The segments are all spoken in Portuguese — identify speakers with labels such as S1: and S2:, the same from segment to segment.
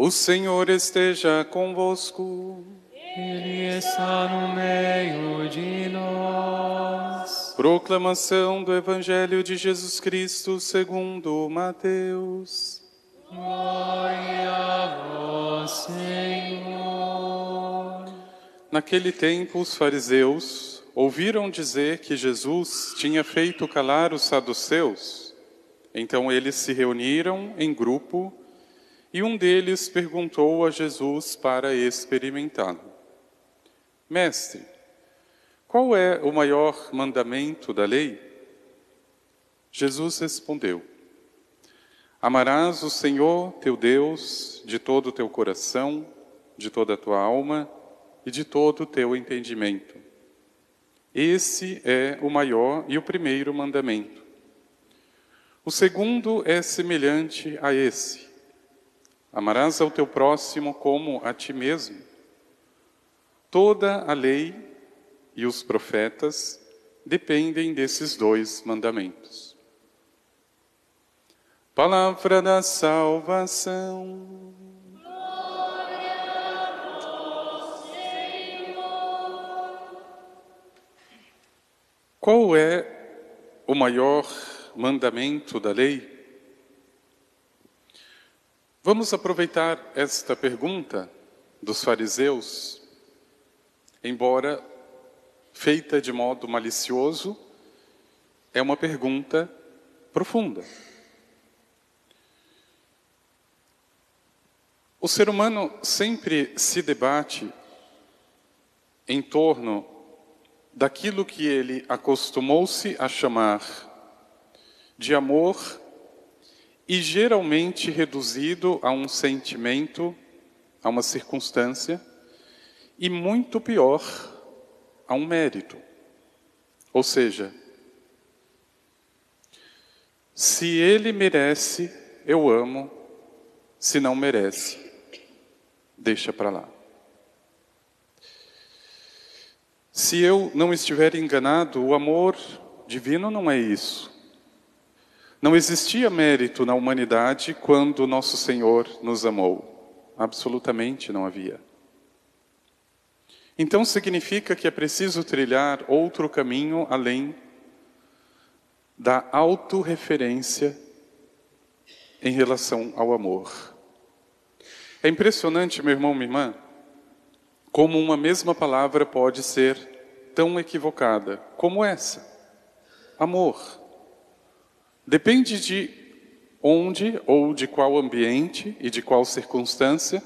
S1: O Senhor esteja convosco.
S2: Ele está no meio de nós.
S1: Proclamação do Evangelho de Jesus Cristo segundo Mateus.
S2: Glória a vós, Senhor.
S1: Naquele tempo, os fariseus ouviram dizer que Jesus tinha feito calar os saduceus. Então eles se reuniram em grupo e um deles perguntou a Jesus para experimentá-lo: Mestre, qual é o maior mandamento da lei? Jesus respondeu: Amarás o Senhor teu Deus de todo o teu coração, de toda a tua alma e de todo o teu entendimento. Esse é o maior e o primeiro mandamento. O segundo é semelhante a esse: Amarás ao teu próximo como a ti mesmo. Toda a lei e os profetas dependem desses dois mandamentos. Palavra da salvação. Qual é o maior mandamento da lei? Vamos aproveitar esta pergunta dos fariseus, embora feita de modo malicioso, é uma pergunta profunda. O ser humano sempre se debate em torno daquilo que ele acostumou-se a chamar de amor e geralmente reduzido a um sentimento, a uma circunstância, e muito pior, a um mérito. Ou seja, se ele merece, eu amo, se não merece, deixa para lá. Se eu não estiver enganado, o amor divino não é isso. Não existia mérito na humanidade quando nosso Senhor nos amou. Absolutamente não havia. Então significa que é preciso trilhar outro caminho além da autorreferência em relação ao amor. É impressionante, meu irmão, minha irmã, como uma mesma palavra pode ser tão equivocada como essa: amor. Depende de onde ou de qual ambiente e de qual circunstância,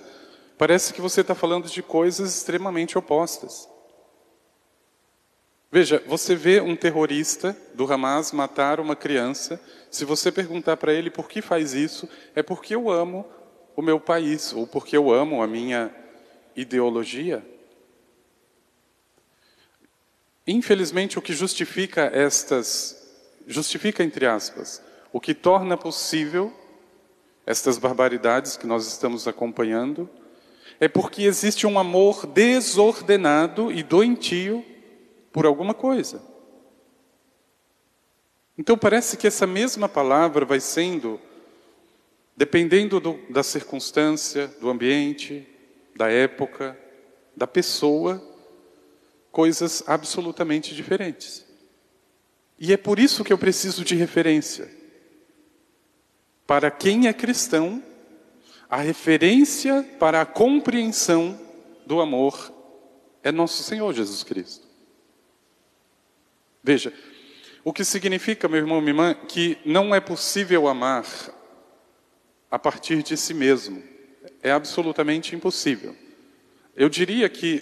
S1: parece que você está falando de coisas extremamente opostas. Veja, você vê um terrorista do Hamas matar uma criança, se você perguntar para ele por que faz isso, é porque eu amo o meu país, ou porque eu amo a minha ideologia. Infelizmente, o que justifica estas justifica, entre aspas, o que torna possível estas barbaridades que nós estamos acompanhando, é porque existe um amor desordenado e doentio por alguma coisa. Então parece que essa mesma palavra vai sendo, dependendo do, da circunstância, do ambiente, da época, da pessoa, coisas absolutamente diferentes. E é por isso que eu preciso de referência. Para quem é cristão, a referência para a compreensão do amor é nosso Senhor Jesus Cristo. Veja, o que significa, meu irmão, minha irmã, que não é possível amar a partir de si mesmo. É absolutamente impossível. Eu diria que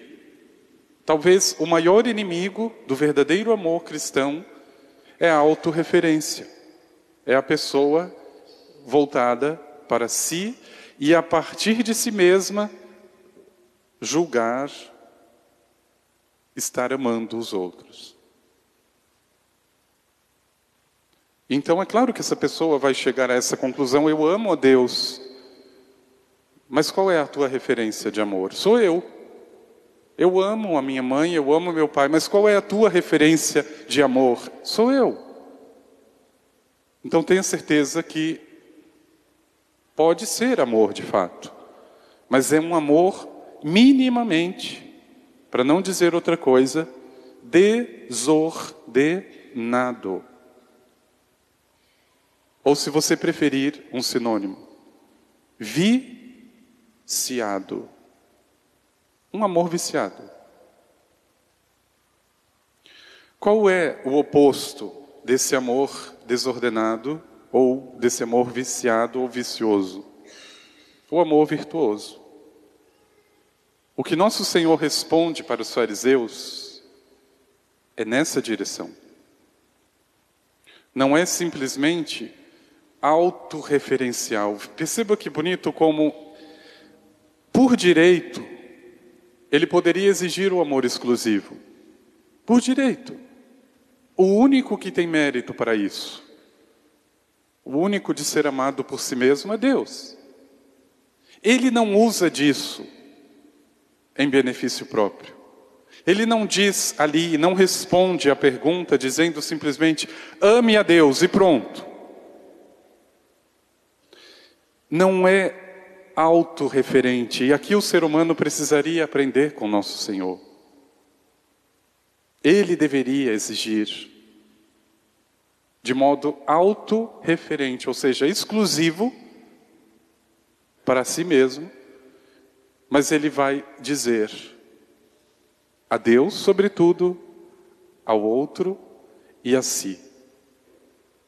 S1: talvez o maior inimigo do verdadeiro amor cristão é a autorreferência. É a pessoa voltada para si e a partir de si mesma julgar estar amando os outros. Então é claro que essa pessoa vai chegar a essa conclusão: eu amo a Deus. Mas qual é a tua referência de amor? Sou eu. Eu amo a minha mãe, eu amo meu pai, mas qual é a tua referência de amor? Sou eu. Então tenha certeza que pode ser amor de fato, mas é um amor minimamente, para não dizer outra coisa, desordenado. Ou se você preferir um sinônimo, viciado. Um amor viciado. Qual é o oposto desse amor desordenado ou desse amor viciado ou vicioso? O amor virtuoso. O que nosso Senhor responde para os fariseus é nessa direção. Não é simplesmente autorreferencial. Perceba que bonito como, por direito, ele poderia exigir o amor exclusivo. Por direito. O único que tem mérito para isso, o único de ser amado por si mesmo é Deus. Ele não usa disso em benefício próprio. Ele não diz ali, não responde à pergunta dizendo simplesmente ame a Deus e pronto. Não é autorreferente. E aqui o ser humano precisaria aprender com nosso Senhor. Ele deveria exigir de modo autorreferente, ou seja, exclusivo para si mesmo, mas ele vai dizer a Deus, sobretudo, ao outro e a si.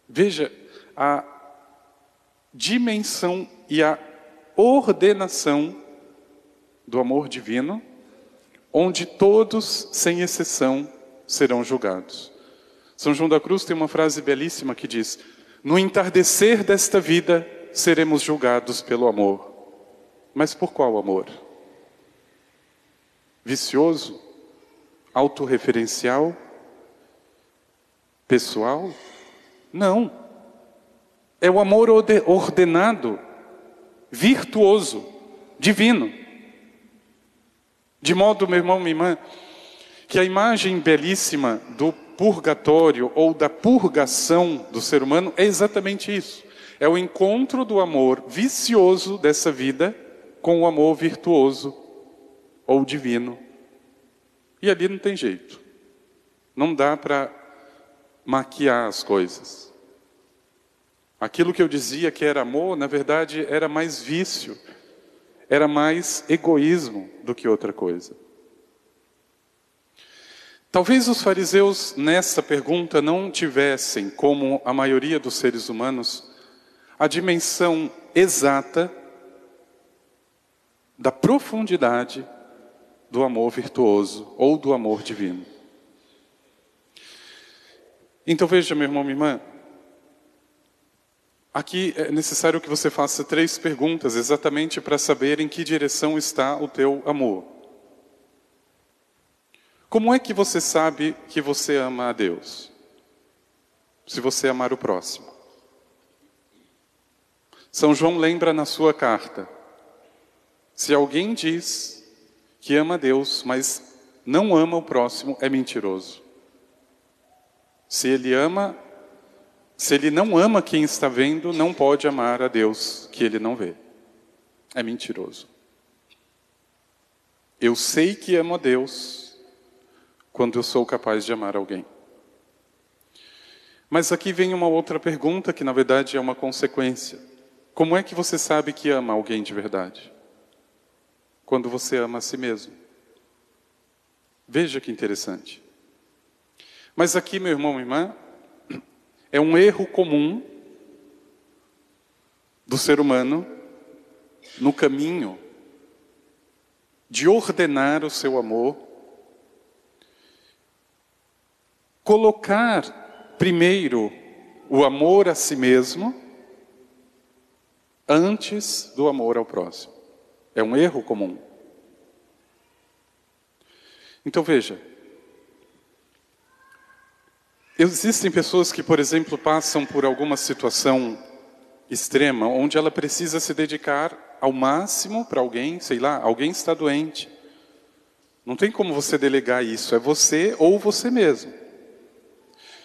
S1: Veja a dimensão e a ordenação do amor divino, onde todos, sem exceção, serão julgados. São João da Cruz tem uma frase belíssima que diz: No entardecer desta vida seremos julgados pelo amor. Mas por qual amor? Vicioso? Autorreferencial? Pessoal? Não. É o amor ordenado, virtuoso, divino. De modo, meu irmão, minha irmã, que a imagem belíssima do purgatório ou da purgação do ser humano é exatamente isso. É o encontro do amor vicioso dessa vida com o amor virtuoso ou divino. E ali não tem jeito. Não dá para maquiar as coisas. Aquilo que eu dizia que era amor, na verdade, era mais vício, era mais egoísmo do que outra coisa. Talvez os fariseus nessa pergunta não tivessem, como a maioria dos seres humanos, a dimensão exata da profundidade do amor virtuoso ou do amor divino. Então veja, meu irmão, minha irmã, aqui é necessário que você faça três perguntas exatamente para saber em que direção está o teu amor. Como é que você sabe que você ama a Deus? Se você amar o próximo. São João lembra na sua carta: se alguém diz que ama a Deus, mas não ama o próximo, é mentiroso. Se ele ama, se ele não ama quem está vendo, não pode amar a Deus que ele não vê. É mentiroso. Eu sei que amo a Deus, quando eu sou capaz de amar alguém. Mas aqui vem uma outra pergunta que na verdade é uma consequência. Como é que você sabe que ama alguém de verdade? Quando você ama a si mesmo. Veja que interessante. Mas aqui, meu irmão e irmã, é um erro comum do ser humano no caminho de ordenar o seu amor colocar primeiro o amor a si mesmo antes do amor ao próximo. É um erro comum. Então veja, existem pessoas que, por exemplo, passam por alguma situação extrema onde ela precisa se dedicar ao máximo para alguém, sei lá, alguém está doente. Não tem como você delegar isso, é você ou você mesmo.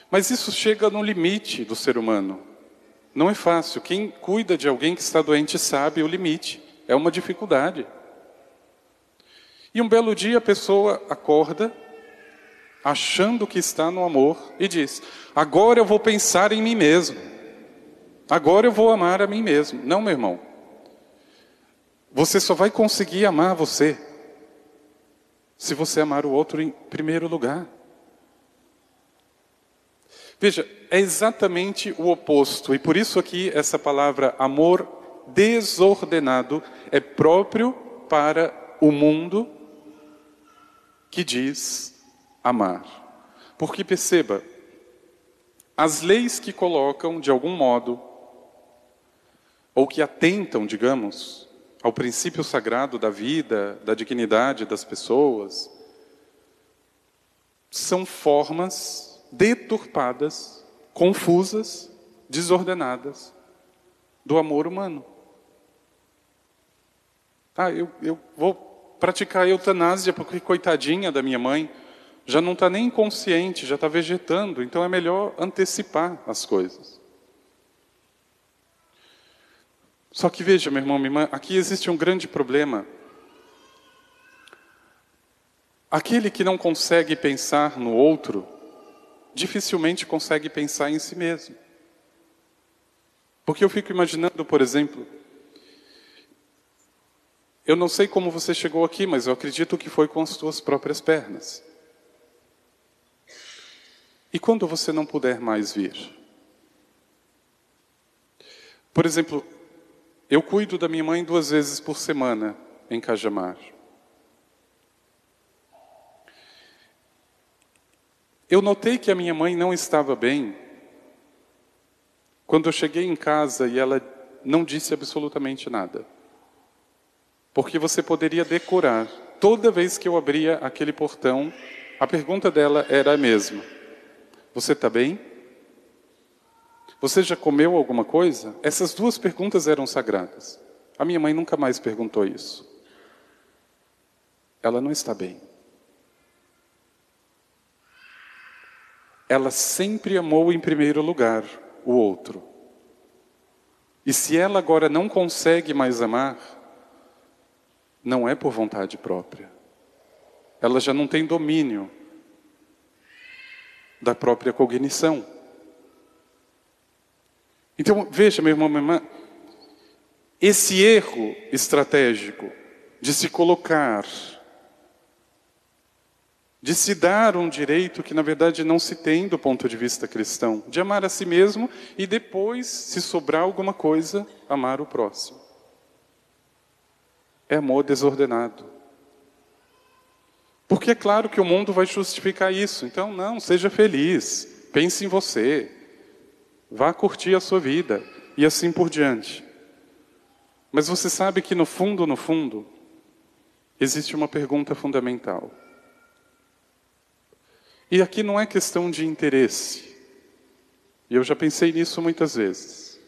S1: Mas isso chega no limite do ser humano. Não é fácil. Quem cuida de alguém que está doente sabe o limite. É uma dificuldade. E um belo dia a pessoa acorda, achando que está no amor, e diz: Agora eu vou pensar em mim mesmo. Agora eu vou amar a mim mesmo. Não, meu irmão. Você só vai conseguir amar você se você amar o outro em primeiro lugar. Veja, é exatamente o oposto, e por isso aqui essa palavra amor desordenado é próprio para o mundo que diz amar. Porque perceba, as leis que colocam de algum modo, ou que atentam, digamos, ao princípio sagrado da vida, da dignidade das pessoas, são formas deturpadas, confusas, desordenadas do amor humano. Ah, eu, eu vou praticar a eutanásia porque, coitadinha da minha mãe, já não está nem inconsciente, já está vegetando, então é melhor antecipar as coisas. Só que veja, meu irmão, minha irmã, aqui existe um grande problema. Aquele que não consegue pensar no outro, dificilmente consegue pensar em si mesmo. Porque eu fico imaginando, por exemplo, eu não sei como você chegou aqui, mas eu acredito que foi com as suas próprias pernas. E quando você não puder mais vir? Por exemplo, eu cuido da minha mãe duas vezes por semana em Cajamar. Eu notei que a minha mãe não estava bem quando eu cheguei em casa e ela não disse absolutamente nada. Porque você poderia decorar. Toda vez que eu abria aquele portão, a pergunta dela era a mesma: Você está bem? Você já comeu alguma coisa? Essas duas perguntas eram sagradas. A minha mãe nunca mais perguntou isso. Ela não está bem. Ela sempre amou em primeiro lugar o outro. E se ela agora não consegue mais amar, não é por vontade própria. Ela já não tem domínio da própria cognição. Então, veja, meu irmão, minha irmã, esse erro estratégico de se colocar, de se dar um direito que na verdade não se tem do ponto de vista cristão, de amar a si mesmo e depois, se sobrar alguma coisa, amar o próximo. É amor desordenado. Porque é claro que o mundo vai justificar isso. Então, não, seja feliz, pense em você, Vá curtir a sua vida e assim por diante. Mas você sabe que no fundo, no fundo, existe uma pergunta fundamental. E aqui não é questão de interesse. E eu já pensei nisso muitas vezes.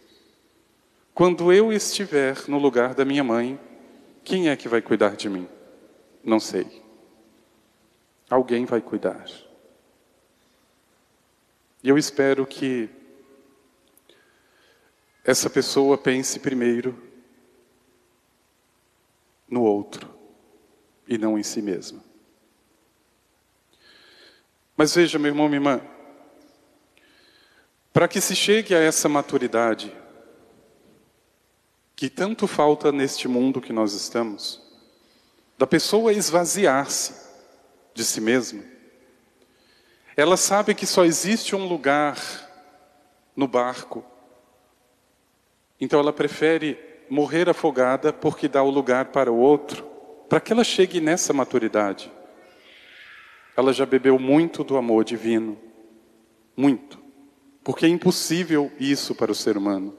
S1: Quando eu estiver no lugar da minha mãe, quem é que vai cuidar de mim? Não sei. Alguém vai cuidar. E eu espero que essa pessoa pense primeiro no outro e não em si mesma. Mas veja, meu irmão, minha irmã, para que se chegue a essa maturidade que tanto falta neste mundo que nós estamos, da pessoa esvaziar-se de si mesma, ela sabe que só existe um lugar no barco então ela prefere morrer afogada porque dá o lugar para o outro, para que ela chegue nessa maturidade. Ela já bebeu muito do amor divino, muito, porque é impossível isso para o ser humano.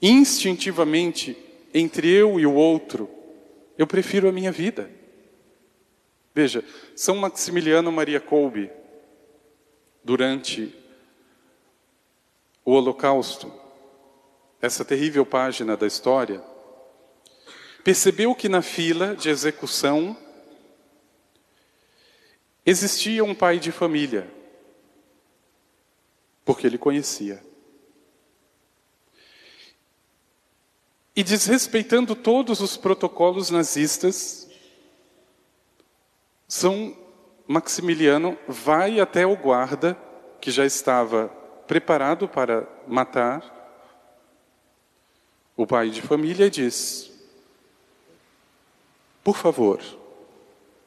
S1: Instintivamente, entre eu e o outro, eu prefiro a minha vida. Veja, São Maximiliano Maria Kolbe, durante o Holocausto, essa terrível página da história, percebeu que na fila de execução existia um pai de família, porque ele conhecia. E desrespeitando todos os protocolos nazistas, São Maximiliano vai até o guarda que já estava preparado para matar o pai de família e diz: Por favor,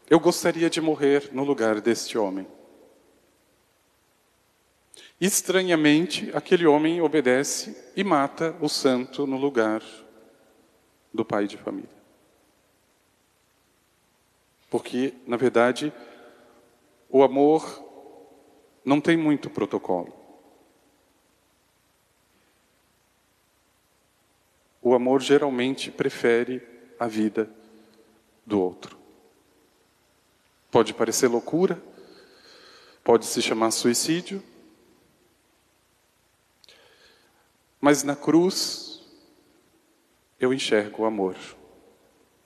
S1: eu gostaria de morrer no lugar deste homem. Estranhamente, aquele homem obedece e mata o santo no lugar do pai de família. Porque, na verdade, o amor não tem muito protocolo. O amor geralmente prefere a vida do outro. Pode parecer loucura, pode se chamar suicídio, mas na cruz eu enxergo o amor,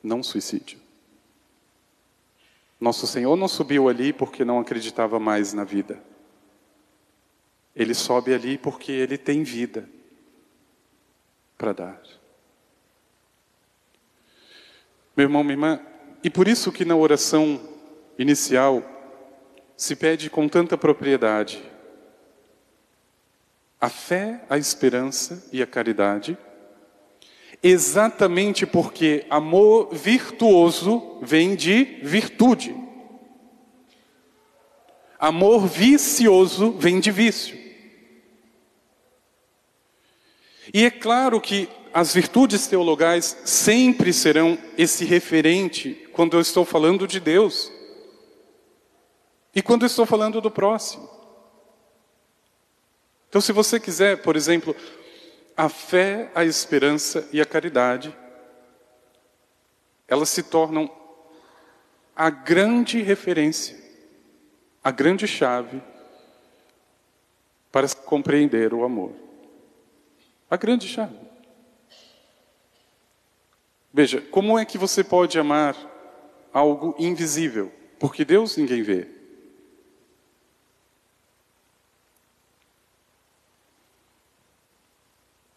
S1: não suicídio. Nosso Senhor não subiu ali porque não acreditava mais na vida. Ele sobe ali porque ele tem vida para dar. Meu irmão, minha irmã, e por isso que na oração inicial se pede com tanta propriedade a fé, a esperança e a caridade, exatamente porque amor virtuoso vem de virtude. Amor vicioso vem de vício. E é claro que as virtudes teologais sempre serão esse referente quando eu estou falando de Deus e quando eu estou falando do próximo. Então, se você quiser, por exemplo, a fé, a esperança e a caridade, elas se tornam a grande referência, a grande chave para compreender o amor. A grande chave. Veja, como é que você pode amar algo invisível? Porque Deus ninguém vê.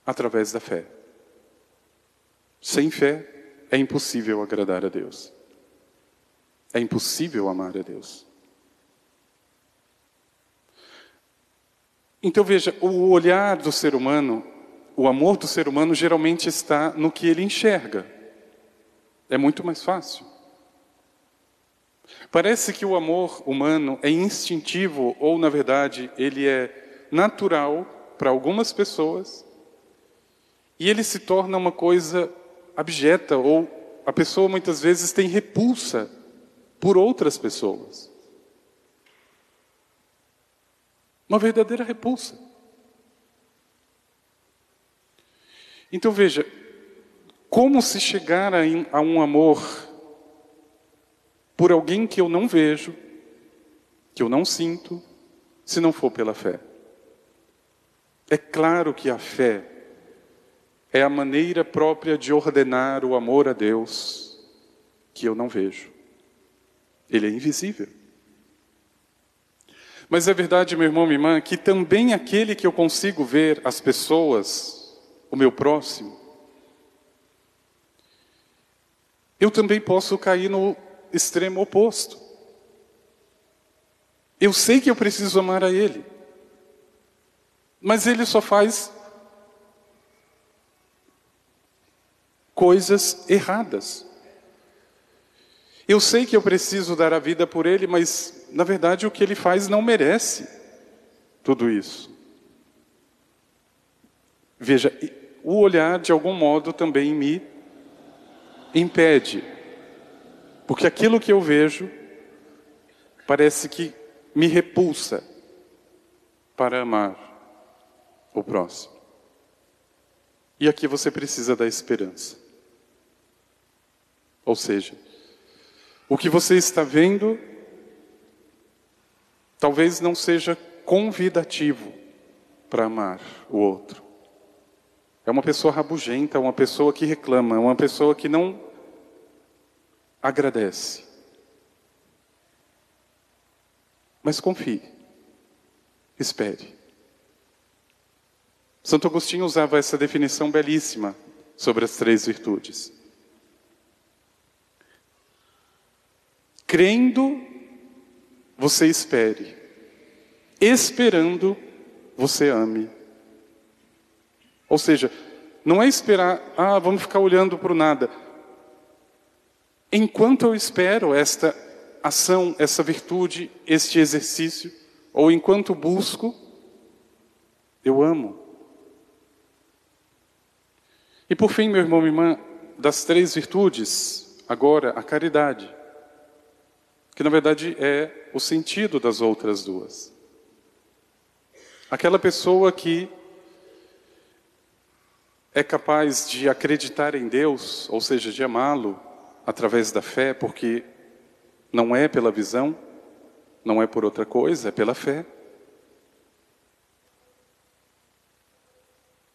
S1: Através da fé. Sem fé é impossível agradar a Deus. É impossível amar a Deus. Então veja, o olhar do ser humano, o amor do ser humano geralmente está no que ele enxerga. É muito mais fácil. Parece que o amor humano é instintivo ou, na verdade, ele é natural para algumas pessoas e ele se torna uma coisa abjeta, ou a pessoa muitas vezes tem repulsa por outras pessoas. Uma verdadeira repulsa. Então veja, como se chegar a, um amor por alguém que eu não vejo, que eu não sinto, se não for pela fé? É claro que a fé é a maneira própria de ordenar o amor a Deus que eu não vejo. Ele é invisível. Mas é verdade, meu irmão, minha irmã, que também aquele que eu consigo ver, as pessoas, o meu próximo, eu também posso cair no extremo oposto. Eu sei que eu preciso amar a Ele, mas Ele só faz coisas erradas. Eu sei que eu preciso dar a vida por ele, mas na verdade o que ele faz não merece tudo isso. Veja, o olhar de algum modo também me impede, porque aquilo que eu vejo parece que me repulsa para amar o próximo. E aqui você precisa da esperança. Ou seja, o que você está vendo talvez não seja convidativo para amar o outro. É uma pessoa rabugenta, uma pessoa que reclama, uma pessoa que não agradece. Mas confie, espere. Santo Agostinho usava essa definição belíssima sobre as três virtudes. Crendo você espere. Esperando, você ame. Ou seja, não é esperar, ah, vamos ficar olhando para o nada. Enquanto eu espero esta ação, essa virtude, este exercício, ou enquanto busco, eu amo. E por fim, meu irmão, minha irmã, das três virtudes, agora a caridade, que na verdade é o sentido das outras duas. Aquela pessoa que é capaz de acreditar em Deus, ou seja, de amá-lo através da fé, porque não é pela visão, não é por outra coisa, é pela fé.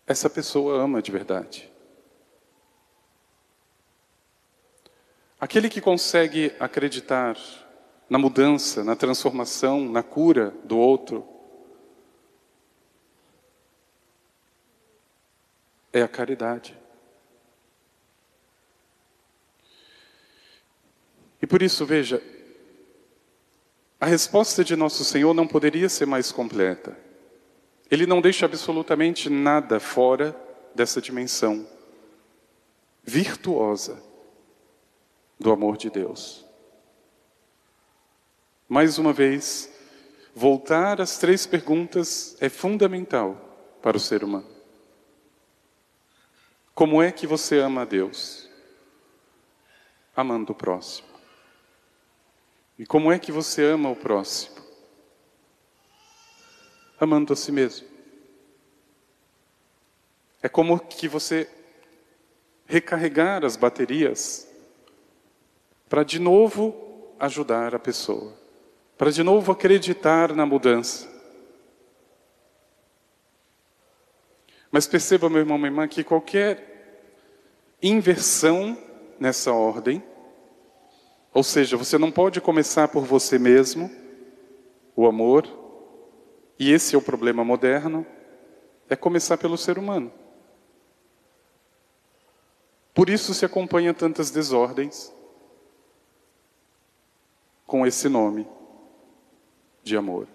S1: Essa pessoa ama de verdade. Aquele que consegue acreditar na mudança, na transformação, na cura do outro, é a caridade. E por isso, veja, a resposta de nosso Senhor não poderia ser mais completa. Ele não deixa absolutamente nada fora dessa dimensão virtuosa do amor de Deus. Mais uma vez, voltar às três perguntas é fundamental para o ser humano. Como é que você ama a Deus? Amando o próximo. E como é que você ama o próximo? Amando a si mesmo. É como que você recarregar as baterias para de novo ajudar a pessoa, para de novo acreditar na mudança. Mas perceba, meu irmão, minha irmã, que qualquer inversão nessa ordem ou seja, você não pode começar por você mesmo, o amor, e esse é o problema moderno, é começar pelo ser humano. Por isso se acompanha tantas desordens com esse nome de amor.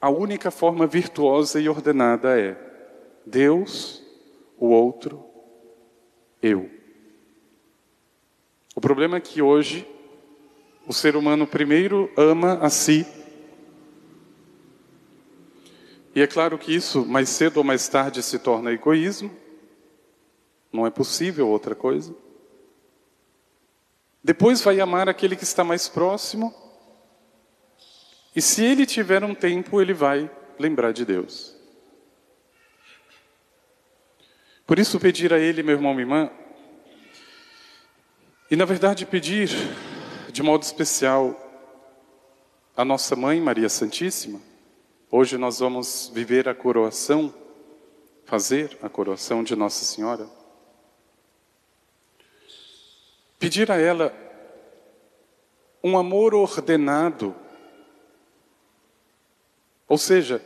S1: A única forma virtuosa e ordenada é Deus, o outro, eu. O problema é que hoje o ser humano primeiro ama a si. E é claro que isso, mais cedo ou mais tarde, se torna egoísmo. Não é possível outra coisa. Depois vai amar aquele que está mais próximo. E se ele tiver um tempo, ele vai lembrar de Deus. Por isso, pedir a Ele, meu irmão, minha irmã, e, na verdade, pedir de modo especial a nossa mãe Maria Santíssima. Hoje nós vamos viver a coroação, fazer a coroação de Nossa Senhora. Pedir a ela um amor ordenado, ou seja,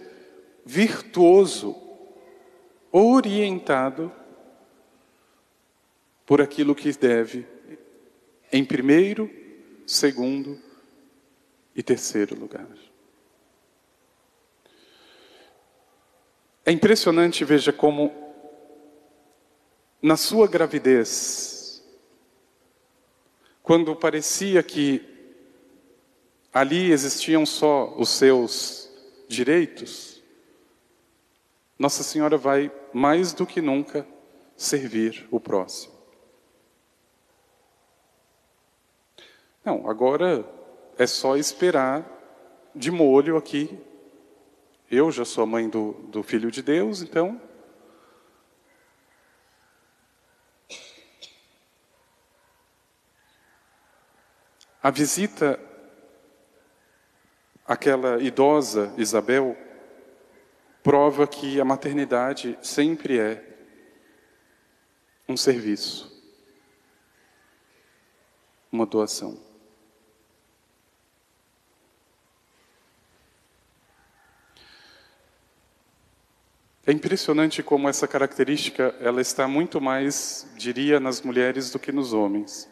S1: virtuoso, orientado por aquilo que deve em primeiro, segundo e terceiro lugar. É impressionante, veja, como na sua gravidez, quando parecia que ali existiam só os seus direitos, Nossa Senhora vai mais do que nunca servir o próximo. Não, agora é só esperar de molho aqui. Eu já sou a mãe do, do Filho de Deus, então. A visita àquela idosa Isabel prova que a maternidade sempre é um serviço, uma doação. É impressionante como essa característica ela está muito mais, diria, nas mulheres do que nos homens.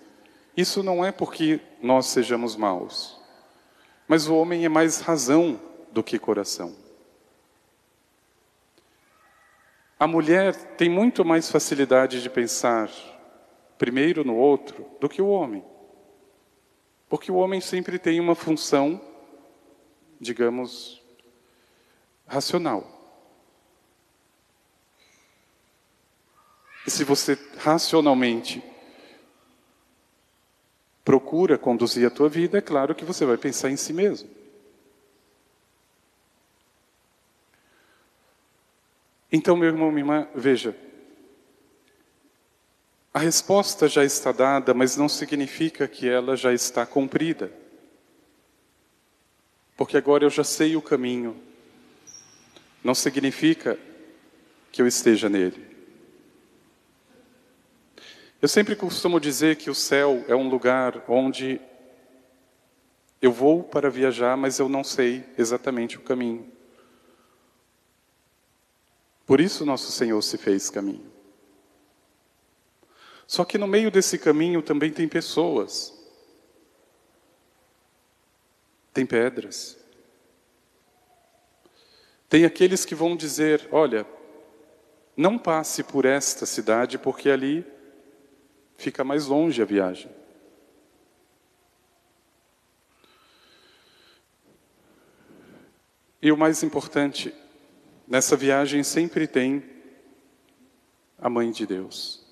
S1: Isso não é porque nós sejamos maus, mas o homem é mais razão do que coração. A mulher tem muito mais facilidade de pensar primeiro no outro do que o homem. Porque o homem sempre tem uma função, digamos, racional. E se você racionalmente procura conduzir a tua vida, é claro que você vai pensar em si mesmo. Então, meu irmão, minha irmã, veja, a resposta já está dada, mas não significa que ela já está cumprida. Porque agora eu já sei o caminho. Não significa que eu esteja nele. Eu sempre costumo dizer que o céu é um lugar onde eu vou para viajar, mas eu não sei exatamente o caminho. Por isso nosso Senhor se fez caminho. Só que no meio desse caminho também tem pessoas, tem pedras, tem aqueles que vão dizer: olha, não passe por esta cidade porque ali fica mais longe a viagem. E o mais importante, nessa viagem sempre tem a Mãe de Deus.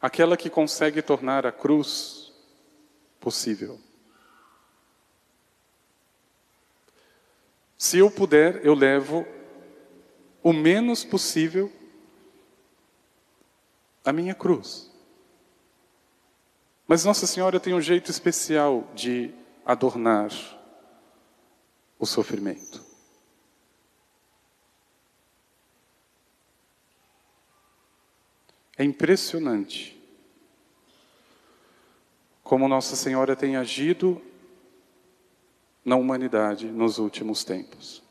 S1: Aquela que consegue tornar a cruz possível. Se eu puder, eu levo o menos possível a minha cruz. Mas Nossa Senhora tem um jeito especial de adornar o sofrimento. É impressionante como Nossa Senhora tem agido na humanidade nos últimos tempos.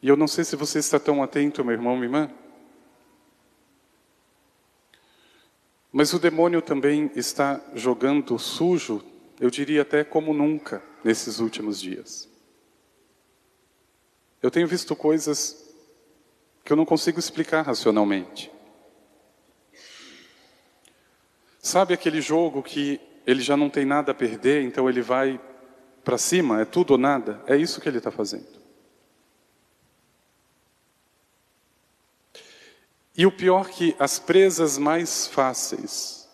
S1: E eu não sei se você está tão atento, meu irmão, minha irmã. Mas o demônio também está jogando sujo, eu diria até como nunca, nesses últimos dias. Eu tenho visto coisas que eu não consigo explicar racionalmente. Sabe aquele jogo que ele já não tem nada a perder, então ele vai para cima, é tudo ou nada? É isso que ele está fazendo. E o pior que as presas mais fáceis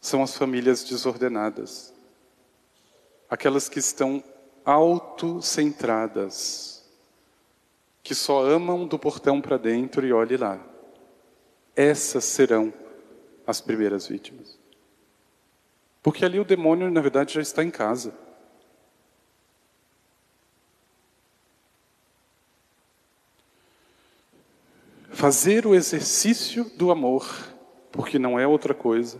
S1: são as famílias desordenadas. Aquelas que estão autocentradas, que só amam do portão para dentro e olhe lá. Essas serão as primeiras vítimas. Porque ali o demônio, na verdade, já está em casa. Fazer o exercício do amor, porque não é outra coisa,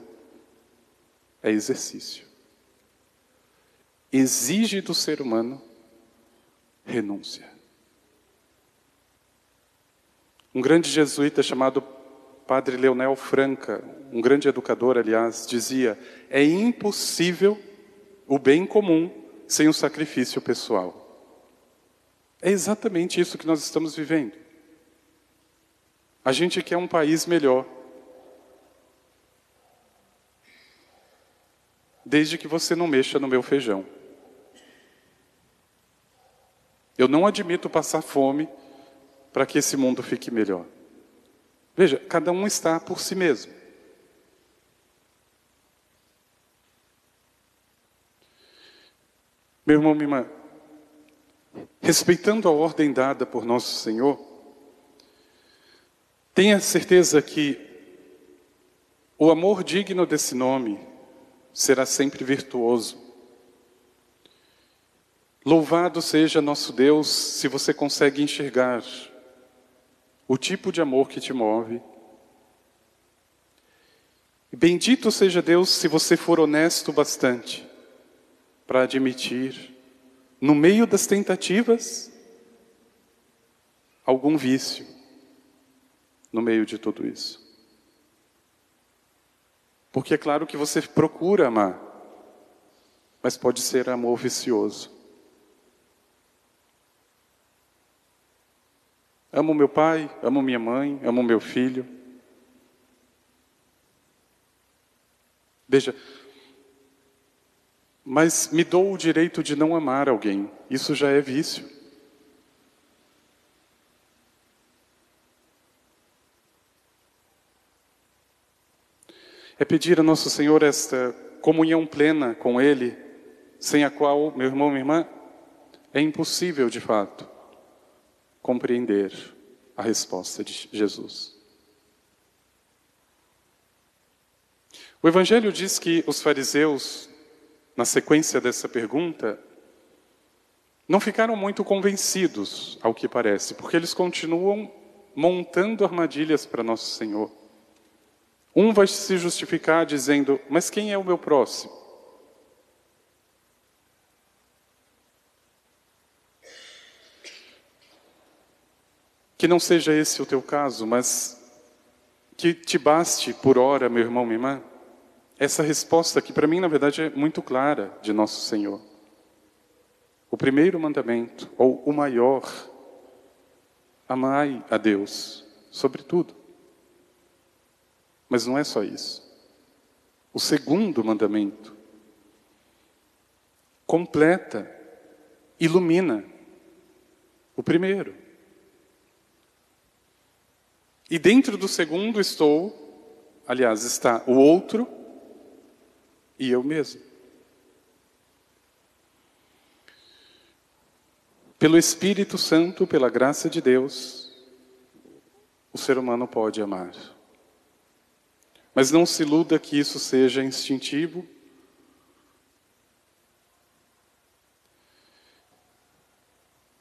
S1: é exercício. Exige do ser humano renúncia. Um grande jesuíta chamado Padre Leonel Franca, um grande educador, aliás, dizia: é impossível o bem comum sem o sacrifício pessoal. É exatamente isso que nós estamos vivendo. A gente quer um país melhor. Desde que você não mexa no meu feijão. Eu não admito passar fome para que esse mundo fique melhor. Veja, cada um está por si mesmo. Meu irmão, minha irmã, respeitando a ordem dada por nosso Senhor, Tenha certeza que o amor digno desse nome será sempre virtuoso. Louvado seja nosso Deus se você consegue enxergar o tipo de amor que te move. Bendito seja Deus se você for honesto bastante para admitir no meio das tentativas, algum vício no meio de tudo isso. Porque é claro que você procura amar, mas pode ser amor vicioso. Amo meu pai, amo minha mãe, amo meu filho. Veja, mas me dou o direito de não amar alguém. Isso já é vício. É pedir a Nosso Senhor esta comunhão plena com Ele, sem a qual, meu irmão, minha irmã, é impossível de fato compreender a resposta de Jesus. O Evangelho diz que os fariseus, na sequência dessa pergunta, não ficaram muito convencidos, ao que parece, porque eles continuam montando armadilhas para Nosso Senhor. Um vai se justificar dizendo: Mas quem é o meu próximo? Que não seja esse o teu caso, mas que te baste por hora, meu irmão, minha irmã, essa resposta que para mim, na verdade, é muito clara de nosso Senhor. O primeiro mandamento, ou o maior, amai a Deus sobre tudo. Mas não é só isso. O segundo mandamento completa, ilumina o primeiro. E dentro do segundo estou, aliás, está o outro e eu mesmo. Pelo Espírito Santo, pela graça de Deus, o ser humano pode amar. Mas não se iluda que isso seja instintivo.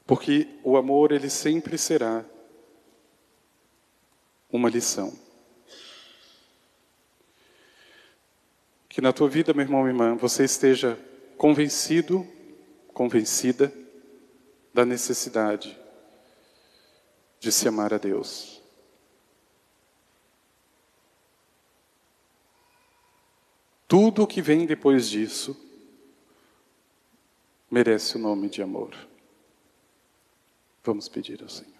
S1: Porque o amor ele sempre será uma lição. Que na tua vida, meu irmão e irmã, você esteja convencido, convencida da necessidade de se amar a Deus. Tudo o que vem depois disso merece o nome de amor. Vamos pedir ao Senhor.